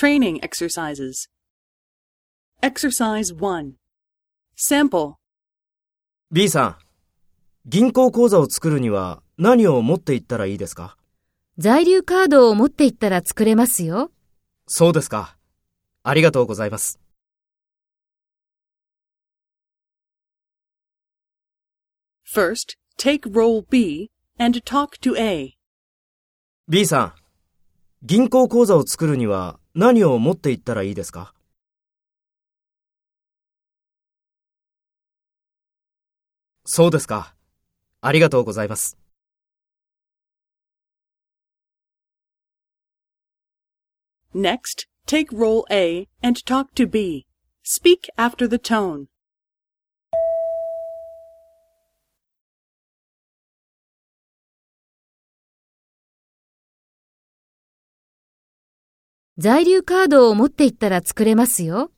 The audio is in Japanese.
Training exercises. Exercise 1. Sample. B さん、銀行口座を作るには何を持っていったらいいですか？在留カードを持って行ったら作れますよ。そうですか。ありがとうございます。First, take role B and talk to A. B さん、銀行口座を作るには何を持って行ったらいいですかそうですか。ありがとうございます。Next, take role A and talk to B. Speak after the tone. 在留カードを持って行ったら作れますよ。